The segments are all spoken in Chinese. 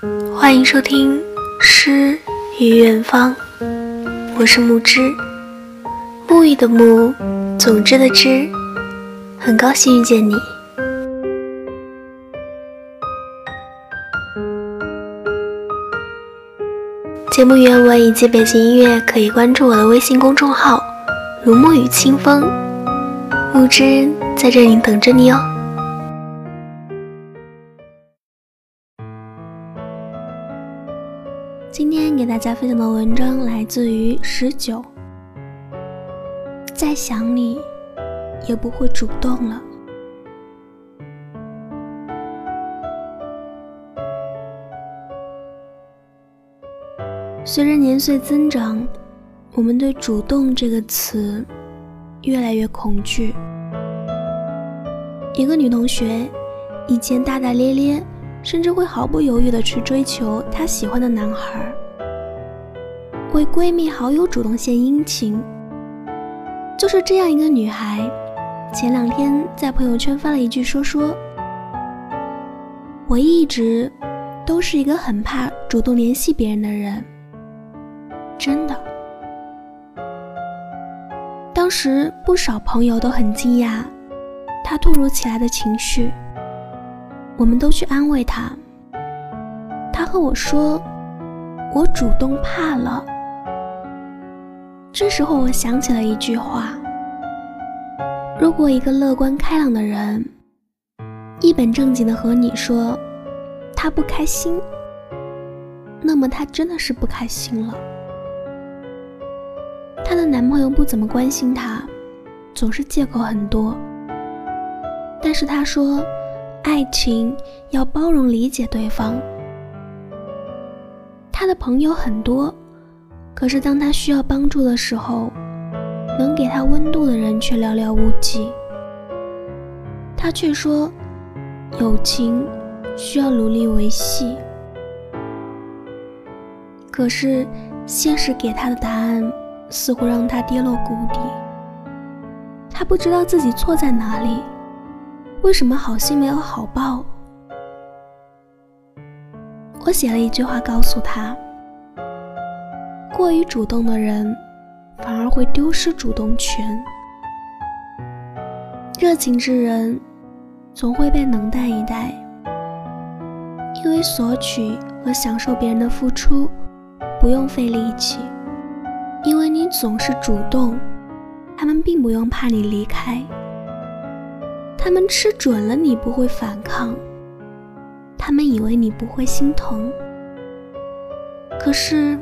欢迎收听《诗与远方》，我是木之，沐浴的沐，总之的之，很高兴遇见你。节目原文以及背景音乐可以关注我的微信公众号“如沐雨清风”，木之在这里等着你哦。给大家分享的文章来自于十九。再想你，也不会主动了。随着年岁增长，我们对“主动”这个词越来越恐惧。一个女同学以前大大咧咧。甚至会毫不犹豫地去追求她喜欢的男孩，为闺蜜好友主动献殷勤。就是这样一个女孩，前两天在朋友圈发了一句说说：“我一直都是一个很怕主动联系别人的人。”真的。当时不少朋友都很惊讶，她突如其来的情绪。我们都去安慰他，他和我说：“我主动怕了。”这时候我想起了一句话：如果一个乐观开朗的人一本正经的和你说他不开心，那么他真的是不开心了。她的男朋友不怎么关心她，总是借口很多，但是她说。爱情要包容理解对方。他的朋友很多，可是当他需要帮助的时候，能给他温度的人却寥寥无几。他却说，友情需要努力维系。可是现实给他的答案似乎让他跌落谷底。他不知道自己错在哪里。为什么好心没有好报？我写了一句话告诉他：过于主动的人，反而会丢失主动权。热情之人，总会被冷淡以待，因为索取和享受别人的付出不用费力气，因为你总是主动，他们并不用怕你离开。他们吃准了你不会反抗，他们以为你不会心疼。可是，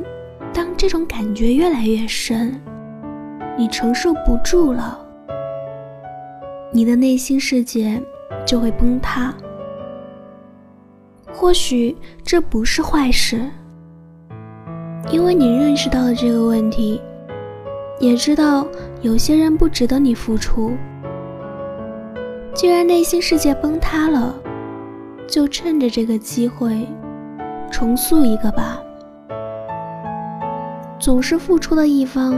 当这种感觉越来越深，你承受不住了，你的内心世界就会崩塌。或许这不是坏事，因为你认识到了这个问题，也知道有些人不值得你付出。既然内心世界崩塌了，就趁着这个机会重塑一个吧。总是付出的一方，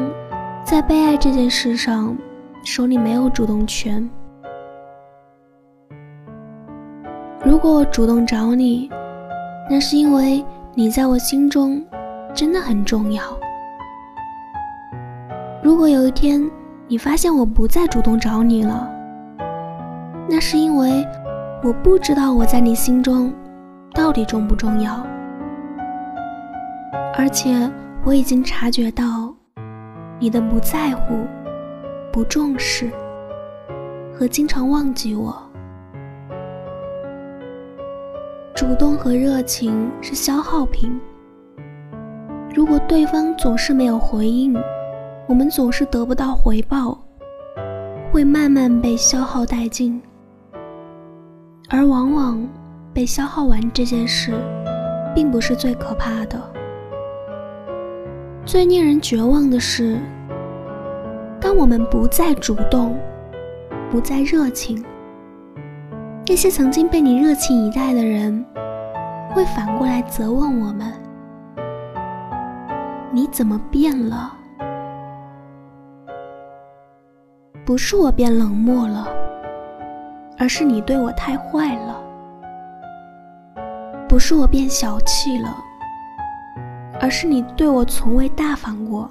在被爱这件事上，手里没有主动权。如果我主动找你，那是因为你在我心中真的很重要。如果有一天你发现我不再主动找你了，那是因为我不知道我在你心中到底重不重要，而且我已经察觉到你的不在乎、不重视和经常忘记我。主动和热情是消耗品，如果对方总是没有回应，我们总是得不到回报，会慢慢被消耗殆尽。而往往被消耗完这件事，并不是最可怕的。最令人绝望的是，当我们不再主动，不再热情，那些曾经被你热情以待的人，会反过来责问我们：“你怎么变了？”不是我变冷漠了。而是你对我太坏了。不是我变小气了，而是你对我从未大方过；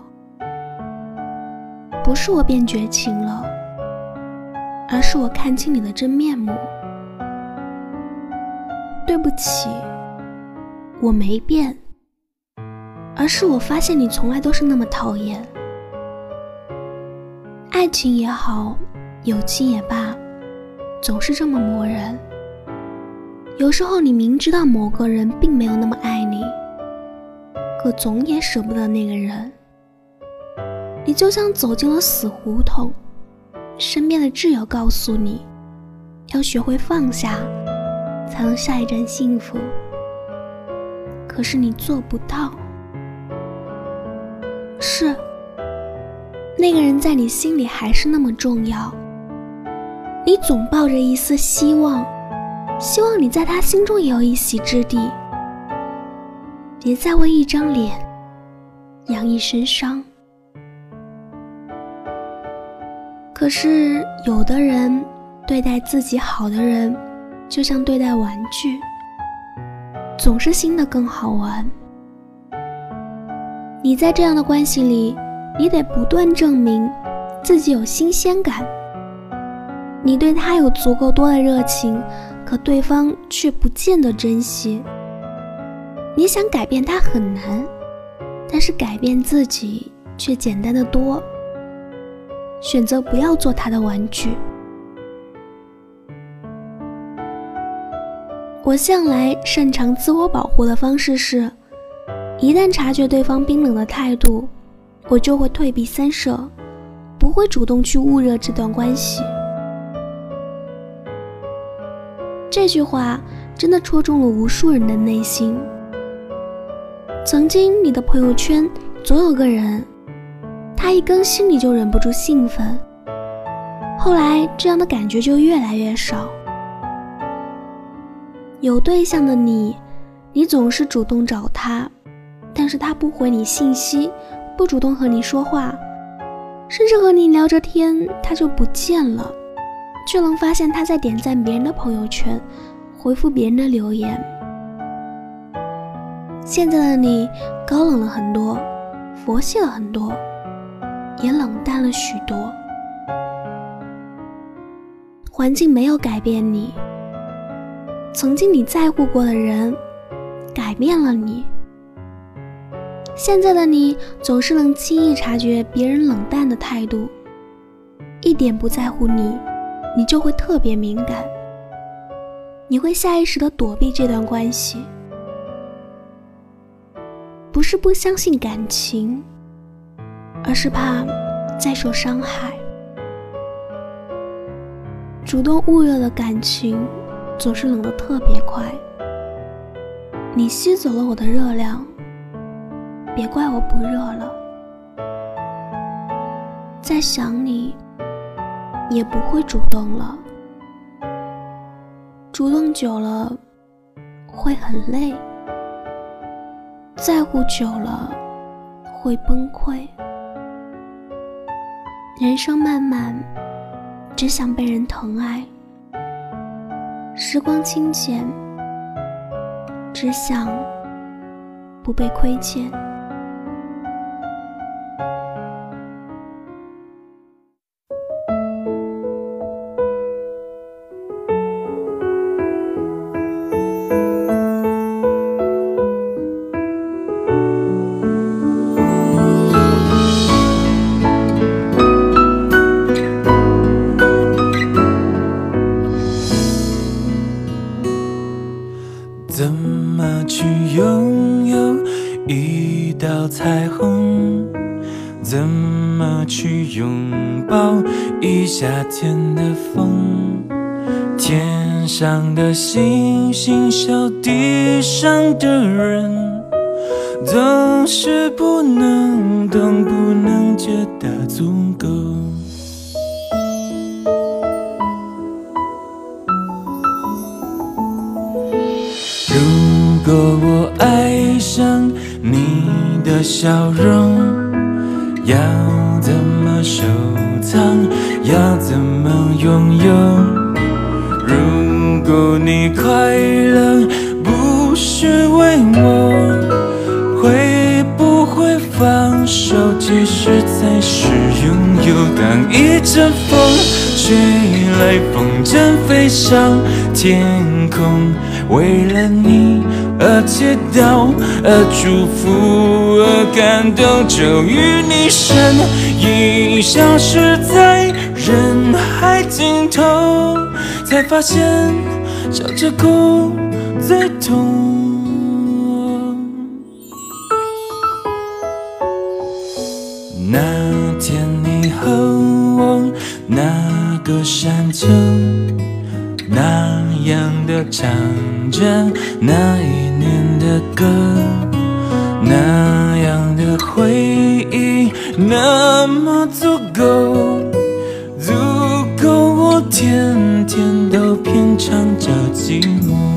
不是我变绝情了，而是我看清你的真面目。对不起，我没变，而是我发现你从来都是那么讨厌。爱情也好，友情也罢，总是这么磨人。有时候你明知道某个人并没有那么爱你，可总也舍不得那个人。你就像走进了死胡同，身边的挚友告诉你，要学会放下，才能下一站幸福。可是你做不到。是，那个人在你心里还是那么重要。你总抱着一丝希望。希望你在他心中也有一席之地，别再为一张脸养一身伤。可是有的人对待自己好的人，就像对待玩具，总是新的更好玩。你在这样的关系里，你得不断证明自己有新鲜感，你对他有足够多的热情。可对方却不见得珍惜。你想改变他很难，但是改变自己却简单的多。选择不要做他的玩具。我向来擅长自我保护的方式是，一旦察觉对方冰冷的态度，我就会退避三舍，不会主动去焐热这段关系。这句话真的戳中了无数人的内心。曾经你的朋友圈总有个人，他一更新你就忍不住兴奋。后来这样的感觉就越来越少。有对象的你，你总是主动找他，但是他不回你信息，不主动和你说话，甚至和你聊着天他就不见了。却能发现他在点赞别人的朋友圈，回复别人的留言。现在的你高冷了很多，佛系了很多，也冷淡了许多。环境没有改变你，曾经你在乎过的人，改变了你。现在的你总是能轻易察觉别人冷淡的态度，一点不在乎你。你就会特别敏感，你会下意识的躲避这段关系，不是不相信感情，而是怕再受伤害。主动捂热的感情，总是冷得特别快。你吸走了我的热量，别怪我不热了。再想你。也不会主动了，主动久了会很累，在乎久了会崩溃。人生漫漫，只想被人疼爱；时光清浅，只想不被亏欠。夏天的风？天上的星星笑地上的人，总是不能懂，不能觉得足够。如果我爱上你。的笑容要？要怎么拥有如果你快乐不是为我会不会放手其实才是拥有当一阵风吹来风筝飞上天空为了你而祈祷而祝福而感动终于你身影消失在人海尽头，才发现笑着哭最痛。那天你和我那个山丘，那样的唱着那一年的歌，那样的回忆那么足够，天天都品尝着寂寞。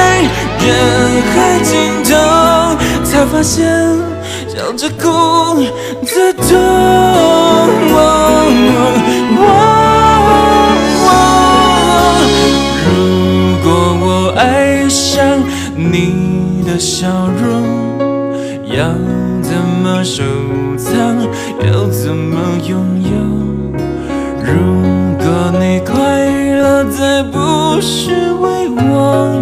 人海尽头，才发现笑着哭最痛。如果我爱上你的笑容，要怎么收藏？要怎么拥有？如果你快乐，再不是为我，